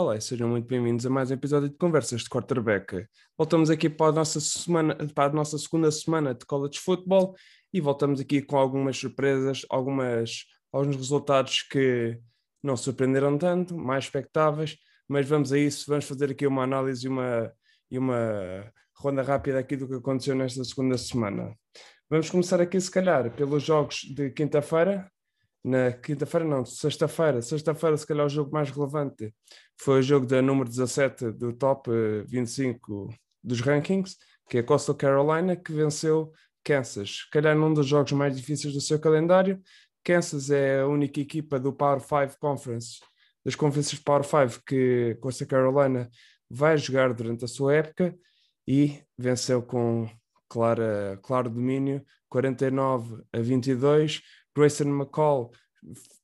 Olá sejam muito bem-vindos a mais um episódio de Conversas de Quarterback. Voltamos aqui para a nossa, semana, para a nossa segunda semana de college football e voltamos aqui com algumas surpresas, algumas, alguns resultados que não surpreenderam tanto, mais expectáveis, mas vamos a isso, vamos fazer aqui uma análise e uma, e uma ronda rápida aqui do que aconteceu nesta segunda semana. Vamos começar aqui, se calhar, pelos jogos de quinta-feira, na quinta-feira, não, sexta-feira. Sexta-feira, se calhar, o jogo mais relevante foi o jogo da número 17 do top 25 eh, dos rankings, que é Coastal Carolina, que venceu Kansas. Se calhar, num dos jogos mais difíceis do seu calendário. Kansas é a única equipa do Power 5 Conference, das conferências Power 5, que Coastal Carolina vai jogar durante a sua época e venceu com clara, claro domínio, 49 a 22 Grayson McCall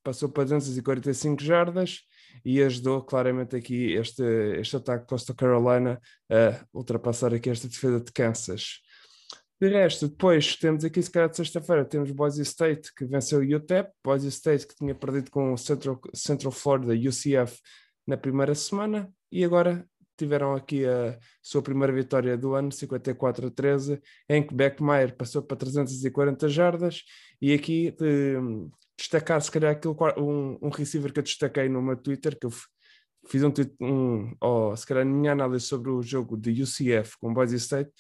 passou para 245 jardas e ajudou claramente aqui este, este ataque de Costa Carolina a ultrapassar aqui esta defesa de Kansas. De resto, depois temos aqui, se calhar de sexta-feira, temos Boise State que venceu o UTEP, Boise State que tinha perdido com o Central, Central Florida, UCF, na primeira semana, e agora tiveram aqui a sua primeira vitória do ano, 54 a 13, em que Beckmeyer passou para 340 jardas, e aqui de, destacar se calhar aquilo, um, um receiver que eu destaquei no meu Twitter, que eu fiz um, um oh, se calhar minha análise sobre o jogo de UCF com Boise State,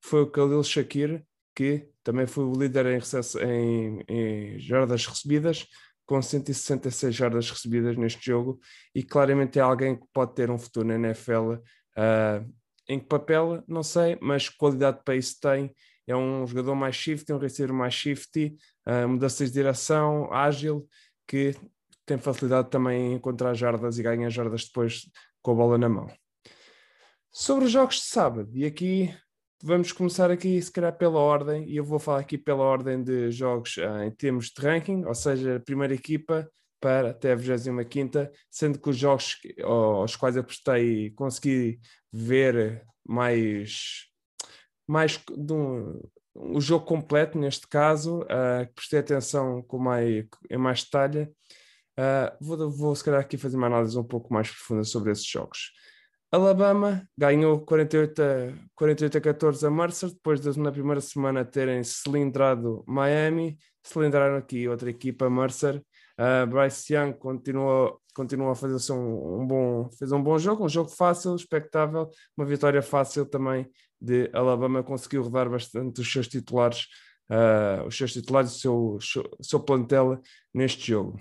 foi o Khalil Shakir, que também foi o líder em, em, em jardas recebidas, com 166 jardas recebidas neste jogo e claramente é alguém que pode ter um futuro na NFL. Uh, ah, em que papel, não sei, mas qualidade de pace tem. É um jogador mais shifty, um receiver mais shifty, uh, mudanças de direção, ágil, que tem facilidade também em encontrar jardas e ganhar jardas depois com a bola na mão. Sobre os jogos de sábado, e aqui vamos começar aqui, se calhar, pela ordem, e eu vou falar aqui pela ordem de jogos uh, em termos de ranking, ou seja, a primeira equipa para até a 25, sendo que os jogos aos quais eu prestei consegui ver mais, mais de um, o jogo completo, neste caso, uh, prestei atenção com mais, em mais detalhe. Uh, vou, vou, se calhar, aqui fazer uma análise um pouco mais profunda sobre esses jogos. Alabama ganhou 48 a, 48 a 14 a Mercer, depois de na primeira semana terem cilindrado Miami, cilindraram aqui outra equipa, Mercer. Uh, Bryce Young continuou, continuou a fazer um, um, bom, fez um bom jogo, um jogo fácil, expectável, uma vitória fácil também de Alabama, conseguiu rodar bastante os seus titulares, uh, os seus titulares, o seu, seu plantel neste jogo.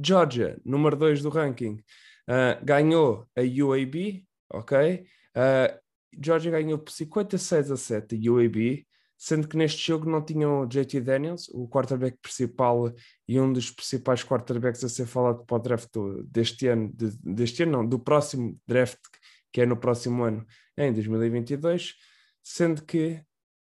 Georgia, número 2 do ranking, Uh, ganhou a UAB, ok? Uh, Georgia ganhou por 56 a 7 a UAB, sendo que neste jogo não tinham o JT Daniels, o quarterback principal e um dos principais quarterbacks a ser falado para o draft deste ano, de, deste ano não, do próximo draft, que é no próximo ano, em 2022, sendo que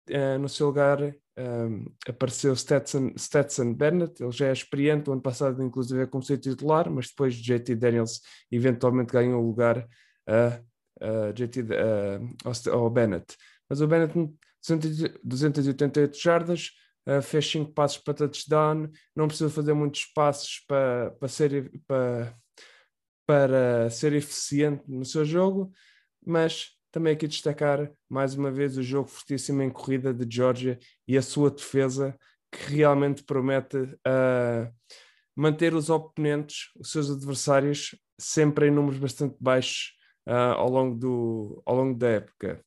uh, no seu lugar um, apareceu Stetson, Stetson Bennett, ele já é experiente, o ano passado inclusive é como ser titular, mas depois JT Daniels eventualmente ganhou o lugar a, a JT, ao, Bennett. Mas o Bennett 288 jardas, uh, fez 5 passos para touchdown, não precisa fazer muitos passos para, para, ser, para, para ser eficiente no seu jogo, mas também aqui destacar mais uma vez o jogo fortíssimo em corrida de Georgia e a sua defesa, que realmente promete uh, manter os oponentes, os seus adversários, sempre em números bastante baixos uh, ao, longo do, ao longo da época.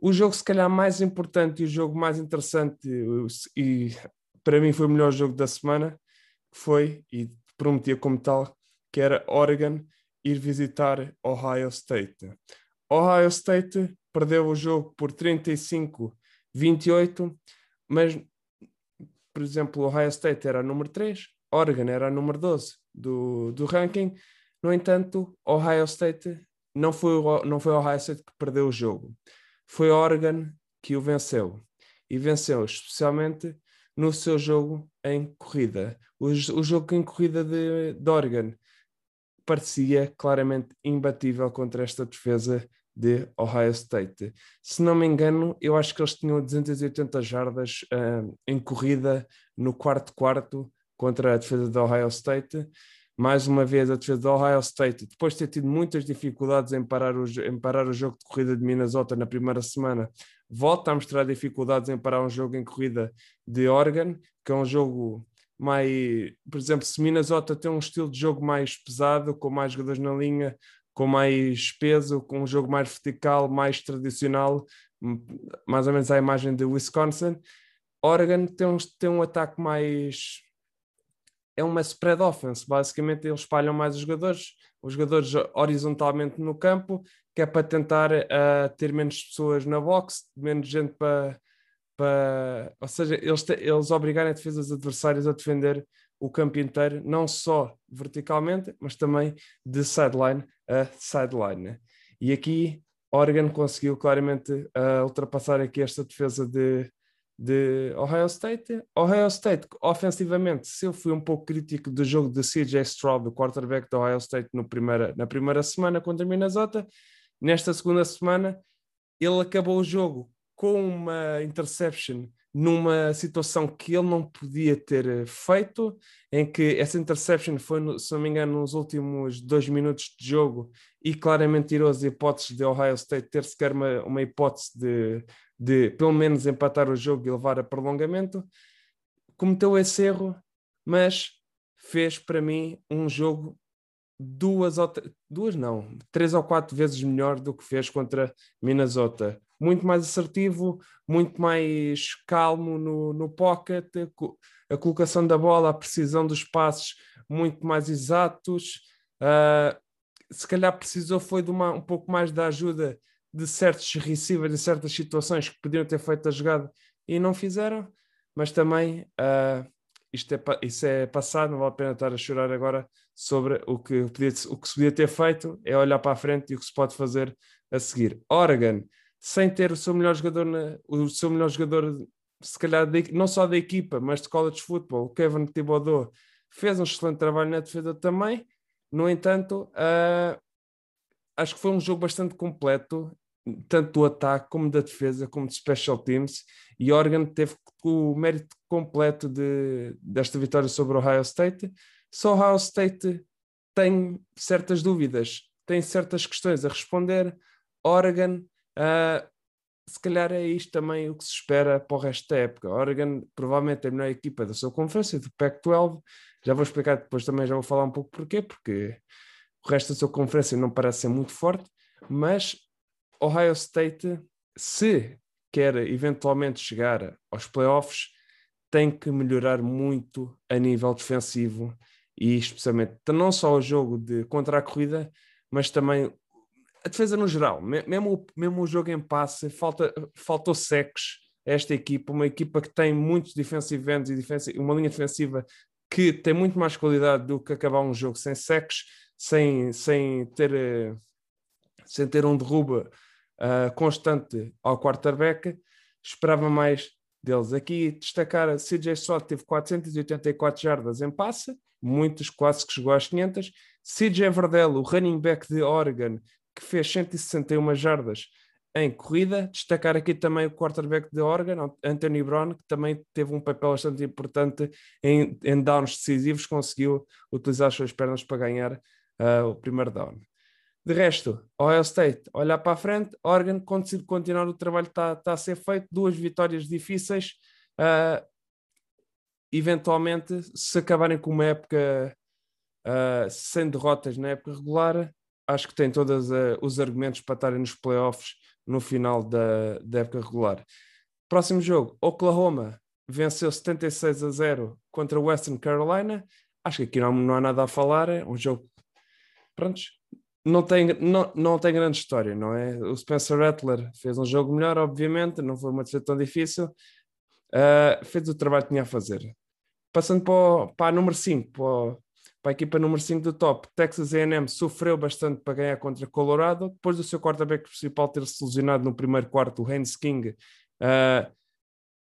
O jogo, se calhar, mais importante e o jogo mais interessante, e para mim foi o melhor jogo da semana, foi, e prometia como tal, que era Oregon ir visitar Ohio State. Ohio State perdeu o jogo por 35-28, mas, por exemplo, Ohio State era número 3, Oregon era número 12 do, do ranking. No entanto, Ohio State não foi, não foi Ohio State que perdeu o jogo, foi Oregon que o venceu. E venceu especialmente no seu jogo em corrida. O, o jogo em corrida de, de Oregon parecia claramente imbatível contra esta defesa de Ohio State. Se não me engano, eu acho que eles tinham 280 jardas uh, em corrida no quarto quarto contra a defesa de Ohio State, mais uma vez a defesa do Ohio State, depois de ter tido muitas dificuldades em parar, o, em parar o jogo de corrida de Minnesota na primeira semana, volta a mostrar dificuldades em parar um jogo em corrida de Oregon, que é um jogo mais, por exemplo, se Minnesota tem um estilo de jogo mais pesado, com mais jogadores na linha, com mais peso, com um jogo mais vertical, mais tradicional, mais ou menos à imagem de Wisconsin. Oregon tem um, tem um ataque mais. É uma spread offense, basicamente eles espalham mais os jogadores, os jogadores horizontalmente no campo, que é para tentar uh, ter menos pessoas na box, menos gente para. para ou seja, eles, te, eles obrigarem a defesas adversárias a defender o campo inteiro, não só verticalmente, mas também de sideline a sideline. Né? E aqui Oregon conseguiu claramente uh, ultrapassar aqui esta defesa de, de Ohio State. Ohio State, ofensivamente, se eu fui um pouco crítico do jogo de CJ Stroud, do quarterback do Ohio State, no primeira, na primeira semana contra Minnesota, nesta segunda semana ele acabou o jogo com uma interception numa situação que ele não podia ter eh, feito, em que essa interception foi, se não me engano, nos últimos dois minutos de jogo e claramente tirou as hipóteses de Ohio State ter sequer uma, uma hipótese de, de pelo menos empatar o jogo e levar a prolongamento. Cometeu esse erro, mas fez para mim um jogo duas duas não, três ou quatro vezes melhor do que fez contra Minnesota muito mais assertivo, muito mais calmo no, no pocket, a colocação da bola, a precisão dos passos muito mais exatos. Uh, se calhar precisou foi de uma, um pouco mais da ajuda de certos receivers em certas situações que podiam ter feito a jogada e não fizeram, mas também uh, isto é, isso é passado, não vale a pena estar a chorar agora sobre o que, podia, o que se podia ter feito, é olhar para a frente e o que se pode fazer a seguir. Oregon, sem ter o seu melhor jogador, na, o seu melhor jogador, se calhar, de, não só da equipa, mas de college football, o Kevin Thibodeau, fez um excelente trabalho na defesa também. No entanto, uh, acho que foi um jogo bastante completo, tanto do ataque como da defesa, como de special teams, e Oregon teve o mérito completo de, desta vitória sobre o Ohio State. Só Ohio State tem certas dúvidas, tem certas questões a responder. Oregon Uh, se calhar é isto também o que se espera para o resto da época. Oregon provavelmente é a melhor equipa da sua conferência, do Pac-12. Já vou explicar depois também, já vou falar um pouco porquê, porque o resto da sua conferência não parece ser muito forte, mas Ohio State, se quer eventualmente chegar aos playoffs, tem que melhorar muito a nível defensivo e especialmente não só o jogo de contra a corrida, mas também a defesa no geral, mesmo, mesmo o jogo em passe, falta, faltou secos esta equipa, uma equipa que tem muitos defensive ends e uma linha defensiva que tem muito mais qualidade do que acabar um jogo sem secos, sem, sem, ter, eh, sem ter um derruba uh, constante ao quarterback. Esperava mais deles. Aqui destacar, CJ Stroud teve 484 jardas em passe, muitos quase que chegou às 500. CJ Verdell, o running back de Oregon, que fez 161 jardas em corrida. Destacar aqui também o quarterback de Oregon, Anthony Brown, que também teve um papel bastante importante em, em downs decisivos, conseguiu utilizar as suas pernas para ganhar uh, o primeiro down. De resto, Ohio State, olhar para a frente, Oregon, continuar o trabalho está, está a ser feito, duas vitórias difíceis. Uh, eventualmente, se acabarem com uma época uh, sem derrotas na época regular, acho que tem todos uh, os argumentos para estarem nos playoffs no final da, da época regular. Próximo jogo, Oklahoma venceu 76 a 0 contra Western Carolina. Acho que aqui não, não há nada a falar, é um jogo. Prontos, não tem, não, não tem grande história, não é? O Spencer Rattler fez um jogo melhor, obviamente, não foi uma defesa tão difícil. Uh, fez o trabalho que tinha a fazer. Passando para, o, para a número 5, para, para a equipa número 5 do top, Texas A&M sofreu bastante para ganhar contra Colorado, depois do seu quarterback principal ter se lesionado no primeiro quarto, o Haynes King, uh,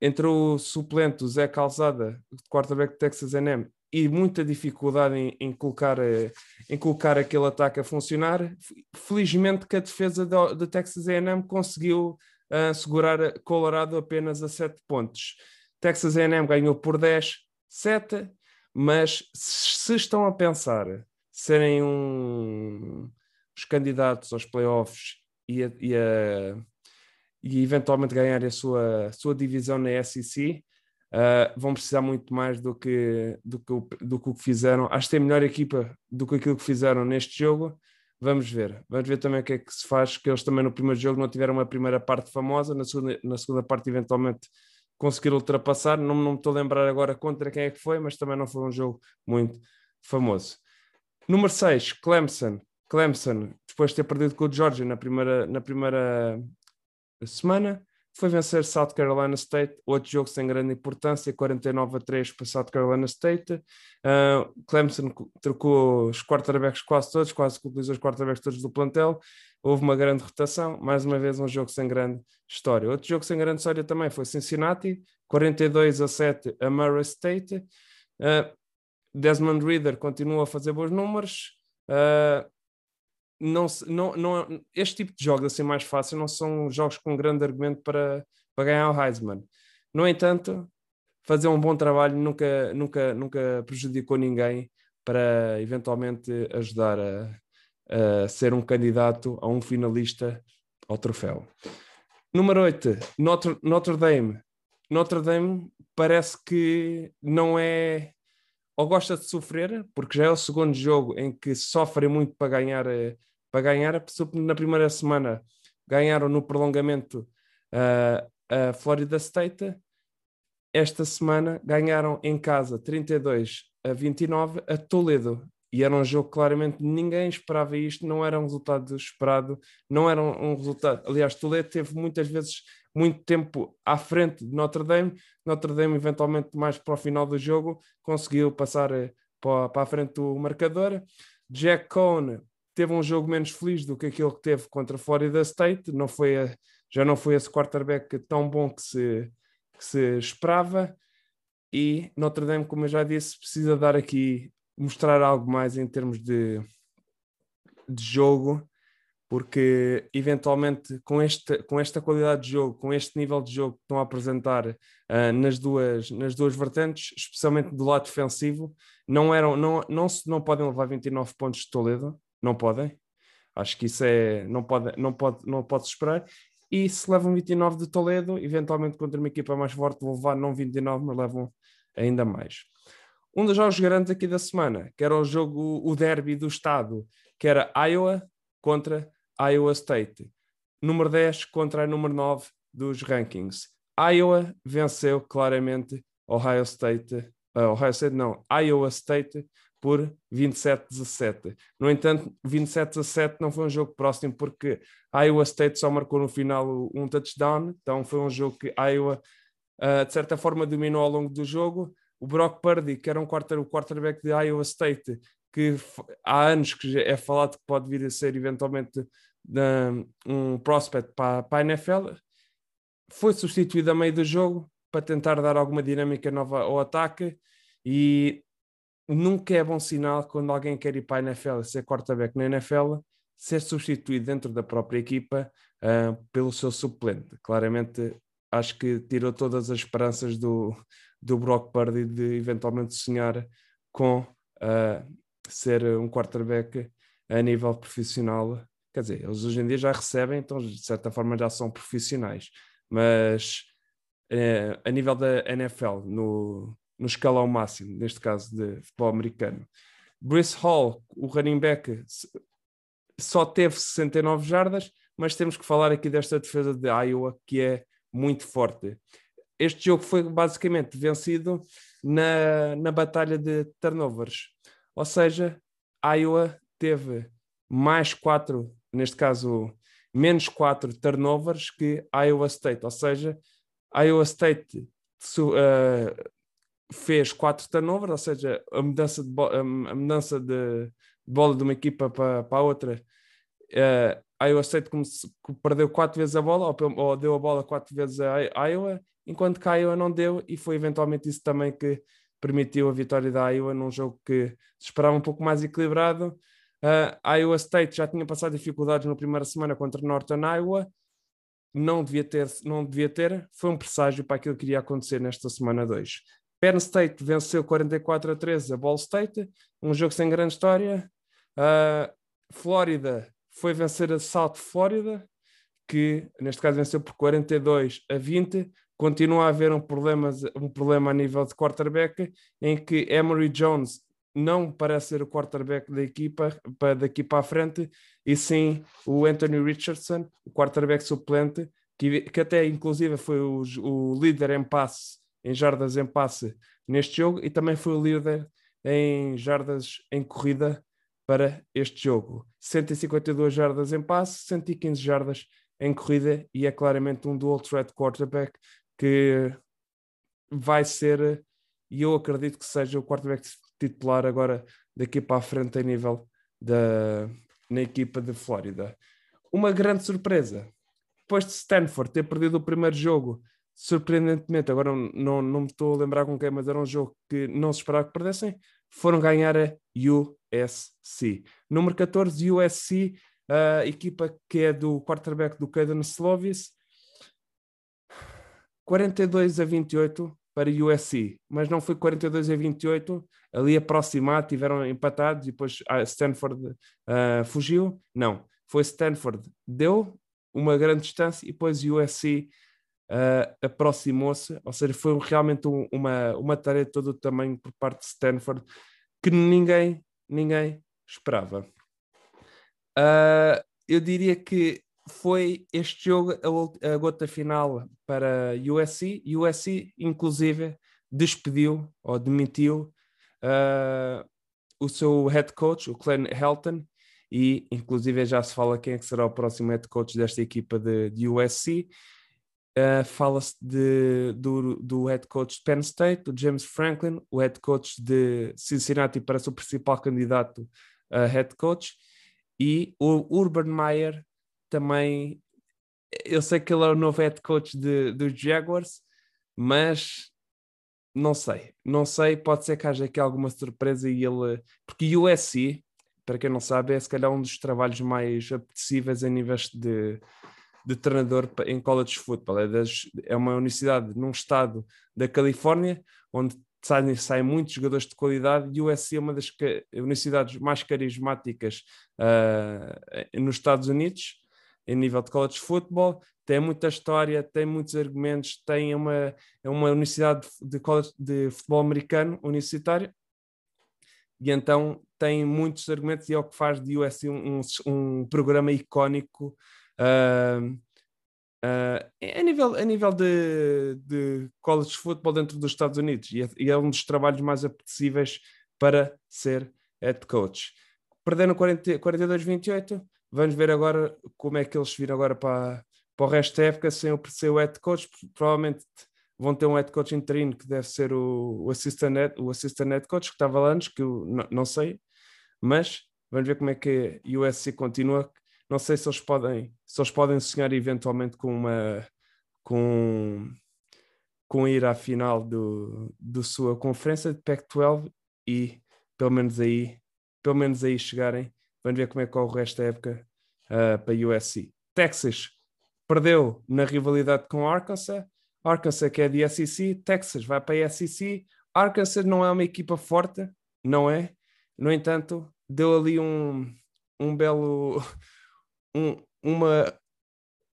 entrou o suplente, o Zé Calzada, quarterback de Texas A&M, e muita dificuldade em, em, colocar, eh, em colocar aquele ataque a funcionar. Felizmente que a defesa de, de Texas A&M conseguiu uh, segurar Colorado apenas a 7 pontos. Texas A&M ganhou por 10, 7, mas se estão a pensar serem um, os candidatos aos playoffs e, a, e, a, e eventualmente ganhar a sua, sua divisão na SEC, uh, vão precisar muito mais do que, do, que, do que fizeram. Acho que tem melhor equipa do que aquilo que fizeram neste jogo. Vamos ver. Vamos ver também o que é que se faz, que eles também no primeiro jogo não tiveram uma primeira parte famosa, na segunda, na segunda parte eventualmente conseguiram ultrapassar. Não, não me estou a lembrar agora contra quem é que foi, mas também não foi um jogo muito famoso. Número 6, Clemson. Clemson, depois de ter perdido com o Georgia na primeira, na primeira semana, foi vencer South Carolina State, outro jogo sem grande importância, 49 a 3 para South Carolina State. Uh, Clemson trocou os quarterbacks quase todos, quase que utilizou os quarterbacks todos do plantel. Houve uma grande rotação, mais uma vez um jogo sem grande história. Outro jogo sem grande história também foi Cincinnati, 42 a 7 a Murray State. Uh, Desmond Reader continua a fazer bons números. Uh, não, não, não, este tipo de jogos assim mais fácil não são jogos com grande argumento para, para ganhar o Heisman. No entanto, fazer um bom trabalho nunca, nunca, nunca prejudicou ninguém para eventualmente ajudar a, a ser um candidato a um finalista ao troféu. Número 8, Notre, Notre Dame. Notre Dame parece que não é ou gosta de sofrer, porque já é o segundo jogo em que sofrem muito para ganhar, eh, para ganhar. Na primeira semana ganharam no prolongamento uh, a Florida State. Esta semana ganharam em casa 32 a 29 a Toledo. E era um jogo claramente ninguém esperava isto, não era um resultado esperado, não era um resultado. Aliás, Toledo teve muitas vezes muito tempo à frente de Notre Dame. Notre Dame, eventualmente, mais para o final do jogo, conseguiu passar eh, para, para a frente do marcador. Jack Cohn teve um jogo menos feliz do que aquele que teve contra Florida State, não foi a, já não foi esse quarterback tão bom que se, que se esperava. E Notre Dame, como eu já disse, precisa dar aqui, mostrar algo mais em termos de, de jogo porque eventualmente com, este, com esta qualidade de jogo, com este nível de jogo que estão a apresentar uh, nas, duas, nas duas vertentes, especialmente do lado defensivo, não, eram, não, não, não podem levar 29 pontos de Toledo, não podem. Acho que isso é, não pode, não pode, não pode esperar. E se levam 29 de Toledo, eventualmente contra uma equipa mais forte vão levar não 29, mas levam ainda mais. Um dos jogos grandes aqui da semana, que era o jogo, o derby do estado, que era Iowa contra Iowa State. Número 10 contra a número 9 dos rankings. Iowa venceu claramente Ohio State, uh, Ohio State não, Iowa State por 27-17. No entanto, 27-17 não foi um jogo próximo porque Iowa State só marcou no final um touchdown, então foi um jogo que Iowa uh, de certa forma dominou ao longo do jogo. O Brock Purdy, que era um quarter, o quarterback de Iowa State, que há anos que é falado que pode vir a ser eventualmente um prospect para, para a NFL, foi substituído a meio do jogo para tentar dar alguma dinâmica nova ao ataque e nunca é bom sinal quando alguém quer ir para a NFL, ser quarterback na NFL, ser substituído dentro da própria equipa uh, pelo seu suplente. Claramente acho que tirou todas as esperanças do, do Brock Purdy de eventualmente sonhar com uh, ser um quarterback a nível profissional. Quer dizer, eles hoje em dia já recebem, então de certa forma já são profissionais, mas é, a nível da NFL, no, no escalão máximo, neste caso de futebol americano, Brice Hall, o running back, só teve 69 jardas, mas temos que falar aqui desta defesa de Iowa que é muito forte. Este jogo foi basicamente vencido na, na batalha de turnovers. Ou seja, Iowa teve mais quatro, neste caso, menos quatro turnovers que Iowa State. Ou seja, Iowa State uh, fez quatro turnovers, ou seja, a mudança de, a mudança de bola de uma equipa para, para a outra. Uh, Iowa State como se, perdeu quatro vezes a bola, ou, ou, deu a bola quatro vezes a Iowa, enquanto que a Iowa não deu, e foi eventualmente isso também que permitiu a vitória da Iowa num jogo que se esperava um pouco mais equilibrado. Uh, Iowa State já tinha passado dificuldades na primeira semana contra Northern Iowa, não devia ter, não devia ter, foi um presságio para aquilo que iria acontecer nesta semana 2. Penn State venceu 44 a 13 a Ball State, um jogo sem grande história. Uh, Flórida foi vencer a South Florida, que neste caso venceu por 42 a 20. Continua a haver um problema, um problema a nível de quarterback, em que Emory Jones não parece ser o quarterback da equipa para daqui para a frente, e sim o Anthony Richardson, o quarterback suplente, que, que até inclusive foi o, o líder em passe em jardas em passe neste jogo e também foi o líder em jardas em corrida para este jogo. 152 jardas em passe, 115 jardas em corrida e é claramente um dual threat quarterback que vai ser, e eu acredito que seja o quarterback titular agora daqui para a frente a nível da na equipa de Flórida. Uma grande surpresa, depois de Stanford ter perdido o primeiro jogo surpreendentemente, agora não, não me estou a lembrar com quem, mas era um jogo que não se esperava que perdessem, foram ganhar a USC. Número 14, USC, a equipa que é do quarterback do Caden Slovis, 42 a 28 para USC, mas não foi 42 a 28, ali aproximado, tiveram empatados e depois a Stanford uh, fugiu. Não, foi Stanford, deu uma grande distância e depois USC uh, aproximou-se, ou seja, foi realmente um, uma, uma tarefa de todo o tamanho por parte de Stanford que ninguém, ninguém esperava. Uh, eu diria que foi este jogo a, a gota final para USC. USC, inclusive, despediu ou demitiu uh, o seu head coach, o Glenn Helton, e inclusive já se fala quem é que será o próximo head coach desta equipa de, de USC. Uh, Fala-se do, do head coach de Penn State, do James Franklin, o head coach de Cincinnati parece o principal candidato a head coach, e o Urban Meyer também. Eu sei que ele é o novo head coach de, dos Jaguars, mas não sei, não sei, pode ser que haja aqui alguma surpresa e ele. Porque o USC, para quem não sabe, é se calhar um dos trabalhos mais apetecíveis em níveis de de treinador em college football. É, das, é uma universidade num estado da Califórnia, onde saem, saem muitos jogadores de qualidade, e o USC é uma das universidades mais carismáticas uh, nos Estados Unidos, em nível de college football. Tem muita história, tem muitos argumentos, tem uma, é uma universidade de, college, de futebol americano universitário, e então tem muitos argumentos e é o que faz de USC um, um, um programa icónico Uh, uh, a nível, a nível de, de college football dentro dos Estados Unidos e é, e é um dos trabalhos mais apetecíveis para ser head coach. Perderam 42-28, vamos ver agora como é que eles viram agora para, para o resto da época sem o, sem o head coach, provavelmente vão ter um head coach interino que deve ser o, o, assistant, head, o assistant head coach que estava lá antes, que eu não, não sei, mas vamos ver como é que o USC continua, não sei se eles podem, se eles podem sonhar eventualmente com uma com, com ir à final do, do sua conferência de Pac-12 e pelo menos aí pelo menos aí chegarem. Vamos ver como é que corre da época uh, para a USC. Texas perdeu na rivalidade com Arkansas. Arkansas que é de SEC, Texas vai para a SEC. Arkansas não é uma equipa forte, não é? No entanto, deu ali um, um belo um, uma,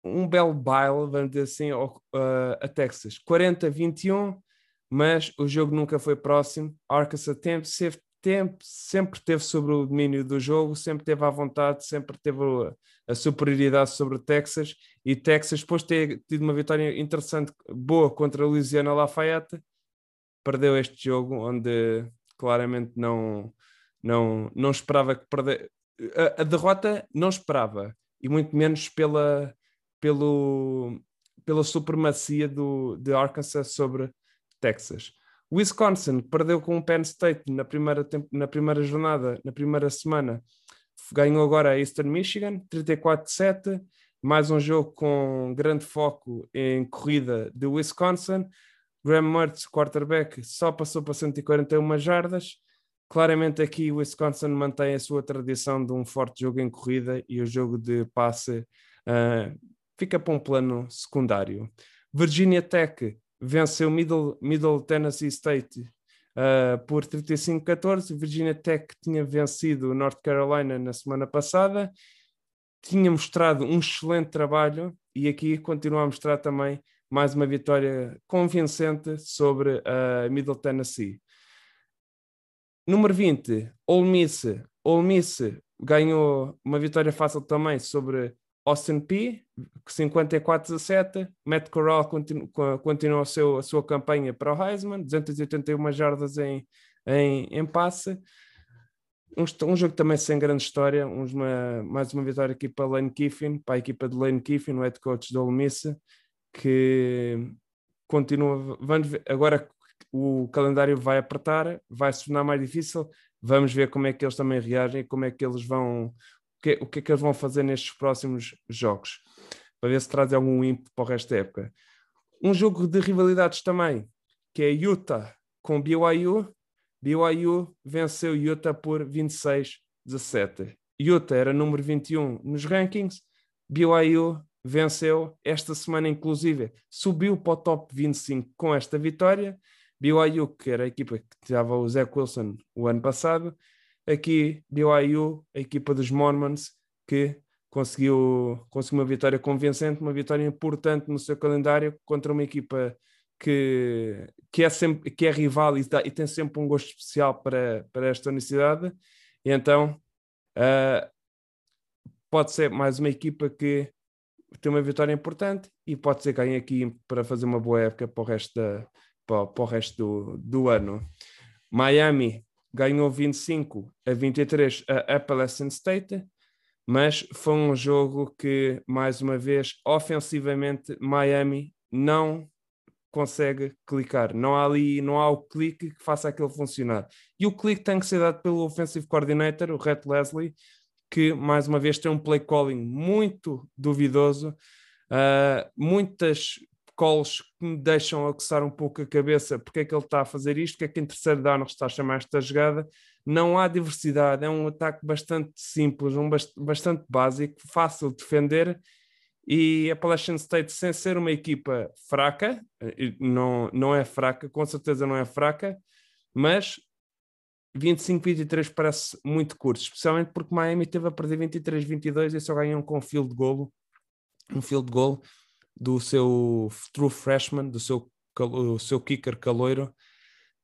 um belo baile, vamos dizer assim, ao, uh, a Texas. 40-21, mas o jogo nunca foi próximo. Arkansas tempo, tempo, sempre teve sobre o domínio do jogo, sempre teve à vontade, sempre teve a, a superioridade sobre o Texas. E Texas, depois de ter tido uma vitória interessante, boa contra a Louisiana Lafayette, perdeu este jogo, onde claramente não, não, não esperava que perder. A, a derrota não esperava, e muito menos pela, pelo, pela supremacia do, de Arkansas sobre Texas. Wisconsin perdeu com o Penn State na primeira, na primeira jornada, na primeira semana. Ganhou agora a Eastern Michigan, 34-7. Mais um jogo com grande foco em corrida de Wisconsin. Graham Mertz, quarterback, só passou para 141 jardas. Claramente aqui o Wisconsin mantém a sua tradição de um forte jogo em corrida e o jogo de passe uh, fica para um plano secundário. Virginia Tech venceu Middle, Middle Tennessee State uh, por 35-14. Virginia Tech tinha vencido North Carolina na semana passada. Tinha mostrado um excelente trabalho e aqui continua a mostrar também mais uma vitória convincente sobre a uh, Middle Tennessee. Número 20, Ole Miss. Ole Miss ganhou uma vitória fácil também sobre Austin P, 54-17. Matt Corral continu, continua a, seu, a sua campanha para o Heisman, 281 jardas em, em, em passe. Um, um, jogo também sem grande história, uma, mais uma vitória aqui para Lane Kiffin, para a equipa de Lane Kiffin, o head coach do Ole Miss, que continua, agora o calendário vai apertar, vai se tornar mais difícil, vamos ver como é que eles também reagem, como é que eles vão, o que, o que é que eles vão fazer nestes próximos jogos, para ver se traz algum ímpeto para o resto da época. Um jogo de rivalidades também, que é Utah com BYU, BYU venceu Utah por 26-17. Utah era número 21 nos rankings, BYU venceu esta semana, inclusive, subiu para o top 25 com esta vitória. BYU, que era a equipa que tirava o Zach Wilson o ano passado, aqui BYU, a equipa dos Mormons, que conseguiu, conseguiu uma vitória convincente, uma vitória importante no seu calendário contra uma equipa que, que, é, sempre, que é rival e, dá, e tem sempre um gosto especial para, para esta universidade. E então uh, pode ser mais uma equipa que tem uma vitória importante e pode ser que ganhe aqui para fazer uma boa época para o resto, da, para, para o resto do, do ano. Miami ganhou 25 a 23 a Appalachian State, mas foi um jogo que, mais uma vez, ofensivamente, Miami não consegue clicar. Não há ali, não há o clique que faça aquilo funcionar. E o clique tem que ser dado pelo offensive coordinator, o Rhett Leslie, que mais uma vez tem um play calling muito duvidoso, uh, muitas calls que me deixam aguçar um pouco a cabeça porque é que ele está a fazer isto, que é que em terceiro down está a chamar esta jogada. Não há diversidade, é um ataque bastante simples, um bastante básico, fácil de defender. E a Appalachian State, sem ser uma equipa fraca, não, não é fraca, com certeza não é fraca, mas 25-23 parece muito curto, especialmente porque Miami teve a perder 23-22 e só ganham com um field goal, um field goal do seu true freshman, do seu, o seu kicker caloiro,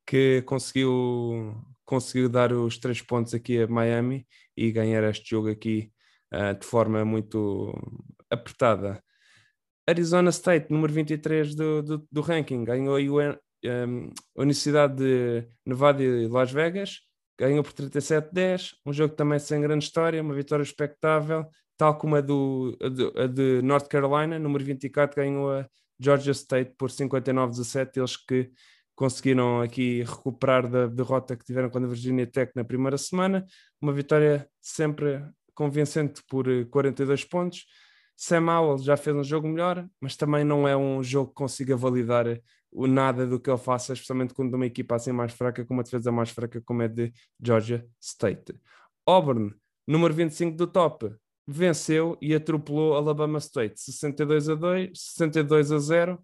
que conseguiu, conseguiu dar os três pontos aqui a Miami e ganhar este jogo aqui uh, de forma muito apertada. Arizona State, número 23 do, do, do ranking, ganhou um, a Universidade de Nevada e Las Vegas, ganhou por 37-10, um jogo também sem grande história, uma vitória expectável, tal como a, do, a, de, a de North Carolina, número 24, ganhou a Georgia State por 59-17, eles que conseguiram aqui recuperar da derrota que tiveram com a Virginia Tech na primeira semana, uma vitória sempre convincente por 42 pontos, Sam Howell já fez um jogo melhor, mas também não é um jogo que consiga validar o nada do que ele faça, especialmente quando uma equipa assim mais fraca, com uma defesa mais fraca como é de Georgia State. Auburn, número 25 do top, venceu e atropelou Alabama State 62 a 2, 62 a 0, ou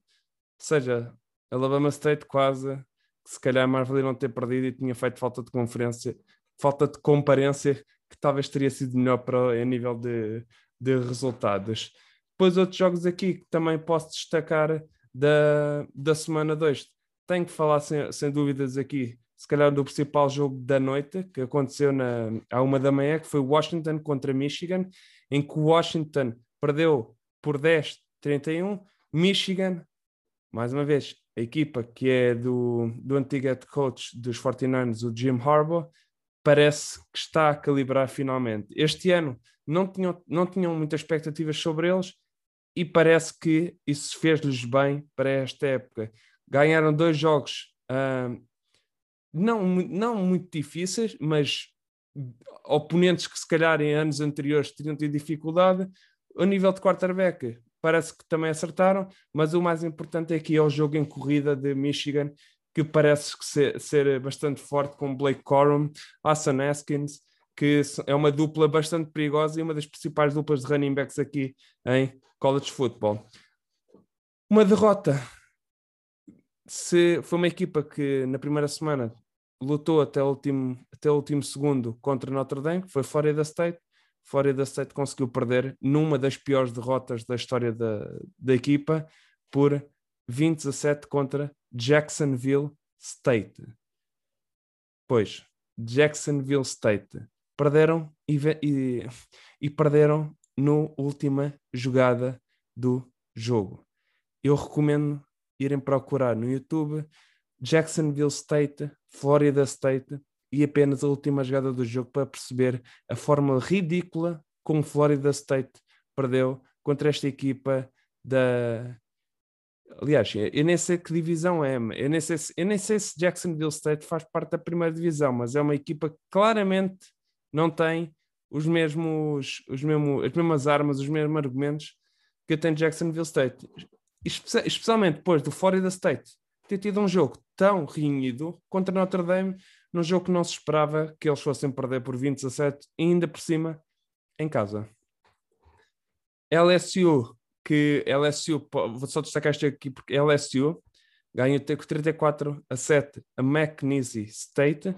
seja, Alabama State quase se calhar mais valia não ter perdido e tinha feito falta de conferência, falta de comparência que talvez teria sido melhor para a nível de, de resultados. Depois outros jogos aqui que também posso destacar da, da semana 2. Tenho que falar sem, sem dúvidas aqui, se calhar do principal jogo da noite, que aconteceu na, à uma da manhã, que foi Washington contra Michigan, em que Washington perdeu por 10-31. Michigan, mais uma vez, a equipa que é do, do antigo head coach dos 49ers, o Jim Harbaugh, parece que está a calibrar finalmente. Este ano não tinham, não tinham muitas expectativas sobre eles e parece que isso fez-lhes bem para esta época. Ganharam dois jogos uh, não, não muito difíceis, mas oponentes que se calhar em anos anteriores teriam tido dificuldade. A nível de quarterback, parece que também acertaram, mas o mais importante é que é o jogo em corrida de Michigan, que parece ser, ser bastante forte com Blake Corum, Hassan Haskins, que é uma dupla bastante perigosa e uma das principais duplas de running backs aqui em college football. Uma derrota se foi uma equipa que na primeira semana lutou até o último, até o último segundo contra Notre Dame, que foi Florida State. Florida State conseguiu perder numa das piores derrotas da história da, da equipa por 20 a 7 contra Jacksonville State. Pois, Jacksonville State perderam e, e, e perderam no última jogada do jogo. Eu recomendo irem procurar no YouTube Jacksonville State, Florida State e apenas a última jogada do jogo para perceber a forma ridícula como Florida State perdeu contra esta equipa da. Aliás, eu nem sei que divisão é, eu nem sei se, eu nem sei se Jacksonville State faz parte da primeira divisão, mas é uma equipa que claramente não tem os mesmos, os mesmos, as mesmas armas, os mesmos argumentos que tem Jacksonville State. especialmente depois do Florida State ter tido um jogo tão renhido contra Notre Dame, num jogo que não se esperava que eles fossem perder por 20 a 7, e ainda por cima em casa. LSU, que LSU, vou só destacar isto aqui porque LSU ganhou 34 a 7 a McNeese State,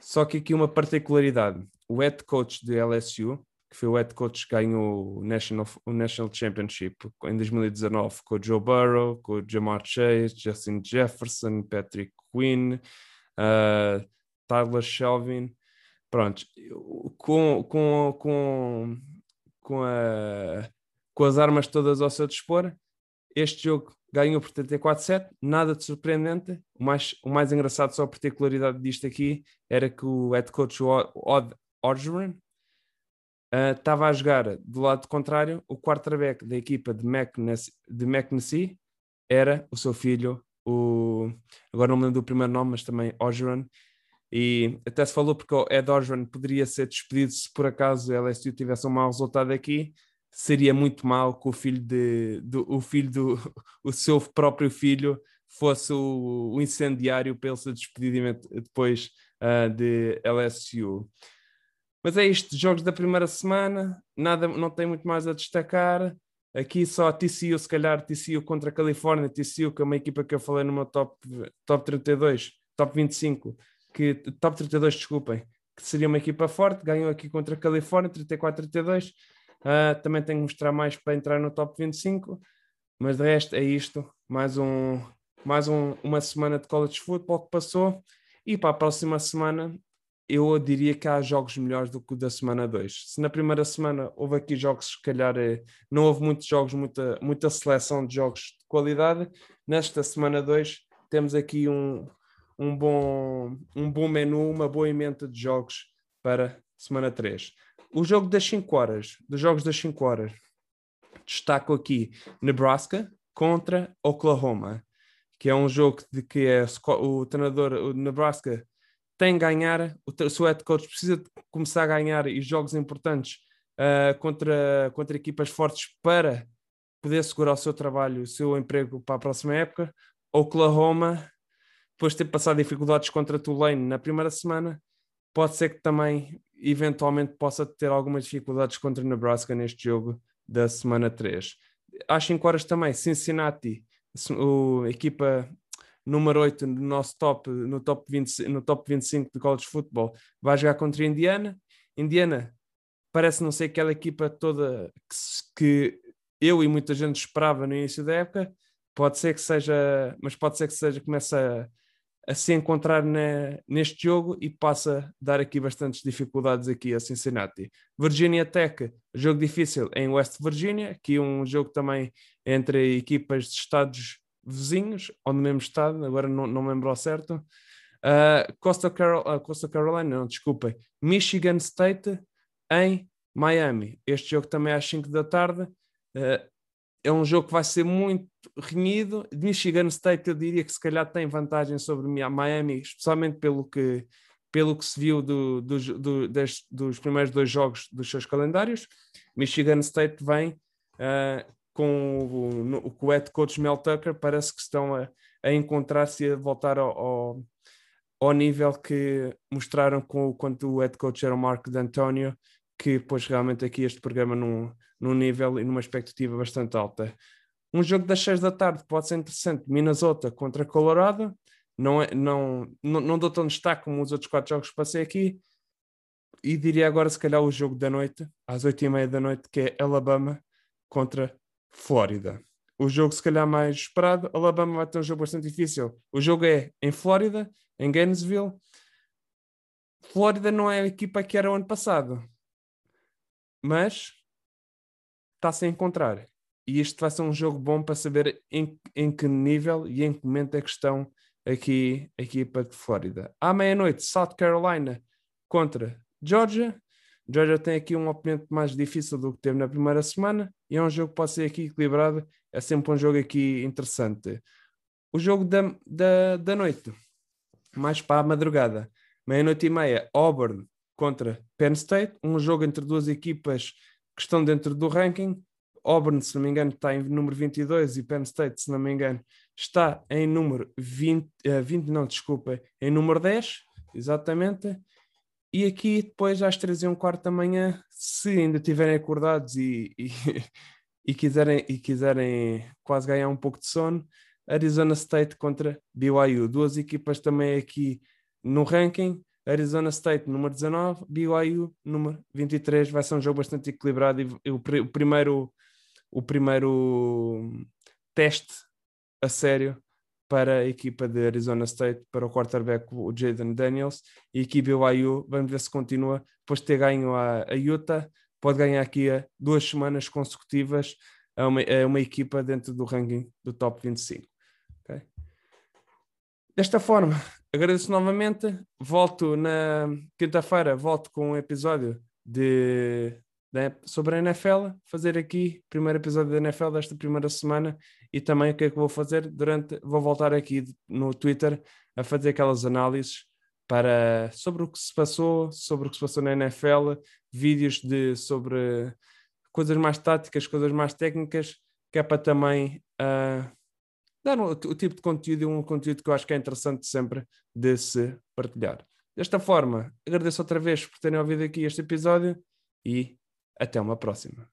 só que aqui uma particularidade. O head coach de LSU, que foi o head coach que ganhou o National, o National Championship em 2019 com o Joe Burrow, com o Jamar Chase, Justin Jefferson, Patrick Quinn, uh, Tyler Shelvin. Pronto, com, com, com, com, a, com as armas todas ao seu dispor, este jogo ganhou por 34-7, nada de surpreendente. O mais, o mais engraçado, só a particularidade disto aqui, era que o head coach Odd Orgeron estava uh, a jogar do lado contrário, o quarterback da equipa de McNessy, era o seu filho, o, agora não me lembro do primeiro nome, mas também Orgeron, e até se falou porque o Ed Orgeron poderia ser despedido se por acaso o LSU tivesse um mau resultado aqui, seria muito mal que o filho de, do, o filho do o seu próprio filho fosse o, o incendiário para ele ser despedido depois uh, de LSU. Mas é isto, jogos da primeira semana, nada, não tem muito mais a destacar. Aqui só TCU, se calhar TCU contra a Califórnia, TCU, que é uma equipa que eu falei no meu top, top 32, top 25, que, top 32, desculpem, que seria uma equipa forte, ganhou aqui contra a Califórnia, 34-32. Uh, também tenho que mostrar mais para entrar no top 25, mas de resto é isto. Mais, um, mais um, uma semana de college football que passou. E para a próxima semana eu diria que há jogos melhores do que o da semana 2. Se na primeira semana houve aqui jogos, se calhar é, não houve muitos jogos, muita, muita seleção de jogos de qualidade, nesta semana 2 temos aqui um, um, bom, um bom menu, uma boa emenda de jogos para semana 3. O jogo das 5 horas, dos jogos das 5 horas, destaco aqui Nebraska contra Oklahoma, que é um jogo de que é o treinador, o Nebraska tem que ganhar, o seu head coach precisa começar a ganhar e jogos importantes uh, contra, contra equipas fortes para poder segurar o seu trabalho, o seu emprego para a próxima época. Oklahoma, depois de ter passado dificuldades contra Tulane na primeira semana, pode ser que também eventualmente possa ter algumas dificuldades contra Nebraska neste jogo da semana 3. Às 5 horas também, Cincinnati, a equipa número 8 no nosso top, no top, 20, no top 25 de college football, vai jogar contra Indiana. Indiana parece não ser aquela equipa toda que, que eu e muita gente esperava no início da época. Pode ser que seja, mas pode ser que seja, comece a, a se encontrar neste jogo e passa a dar aqui bastantes dificuldades aqui a Cincinnati. Virginia Tech, jogo difícil em West Virginia, aqui um jogo também entre equipas de estados vizinhos, ou no mesmo estado, agora não, não me lembro ao certo. Uh, Costa, Carol, uh, Costa Carolina, não, desculpem, Michigan State em Miami. Este jogo também é às 5 da tarde. Uh, é um jogo que vai ser muito renhido. Michigan State, eu diria que se calhar tem vantagem sobre Miami, especialmente pelo que, pelo que se viu do, do, do, dos primeiros dois jogos dos seus calendários. Michigan State vem uh, com o, com o head coach Mel Tucker, parece que estão a, a encontrar-se e a voltar ao, ao, ao, nível que mostraram com, quando o head coach era o Marco D'Antonio, que pôs realmente aqui este programa num, num nível e numa expectativa bastante alta. Um jogo das 6 da tarde pode ser interessante, Minnesota contra Colorado. Não, é, não, não, não dou tão destaque como os outros quatro jogos que passei aqui. E diria agora, se calhar, o jogo da noite, às 8 e meia da noite, que é Alabama contra Flórida. O jogo, se calhar, mais esperado. Alabama vai ter um jogo bastante difícil. O jogo é em Flórida, em Gainesville. Flórida não é a equipa que era o ano passado, mas está-se a encontrar. E isto vai ser um jogo bom para saber em, em que nível e em que momento é que estão aqui a equipa de Flórida. À meia-noite, South Carolina contra Georgia. Georgia tem aqui um oponente mais difícil do que teve na primeira semana e é um jogo que pode ser aqui equilibrado. É sempre um jogo aqui interessante. O jogo da, da, da noite, mais para a madrugada, meia-noite e meia, Auburn contra Penn State, um jogo entre duas equipas que estão dentro do ranking. Auburn, se não me engano, está em número 22 e Penn State, se não me engano, está em número 20, uh, 20 não, desculpa, em número 10, exatamente. E aqui, depois, às 3 e um quarto da manhã, se ainda estiverem acordados e, e, e, quiserem, e quiserem quase ganhar um pouco de sono, Arizona State contra BYU. Duas equipas também aqui no ranking. Arizona State, número 19, BYU, número 23. Vai ser um jogo bastante equilibrado e o, o primeiro, o primeiro teste a sério para a equipa de Arizona State, para o quarterback, o Jaden Daniels, e a equipa BYU, vamos ver se continua, depois de ter ganho a, a Utah, pode ganhar aqui a duas semanas consecutivas a uma, a uma equipa dentro do ranking do top 25. Okay? Desta forma, agradeço novamente, volto na quinta-feira, volto com um episódio de né, sobre a NFL, fazer aqui o primeiro episódio da NFL desta primeira semana e também o que é que vou fazer durante, vou voltar aqui no Twitter a fazer aquelas análises para sobre o que se passou, sobre o que se passou na NFL, vídeos de sobre coisas mais táticas, coisas mais técnicas, que é para também uh, dar um, o tipo de conteúdo um conteúdo que eu acho que é interessante sempre de se partilhar. Desta forma, agradeço outra vez por terem ouvido aqui este episódio e até uma próxima.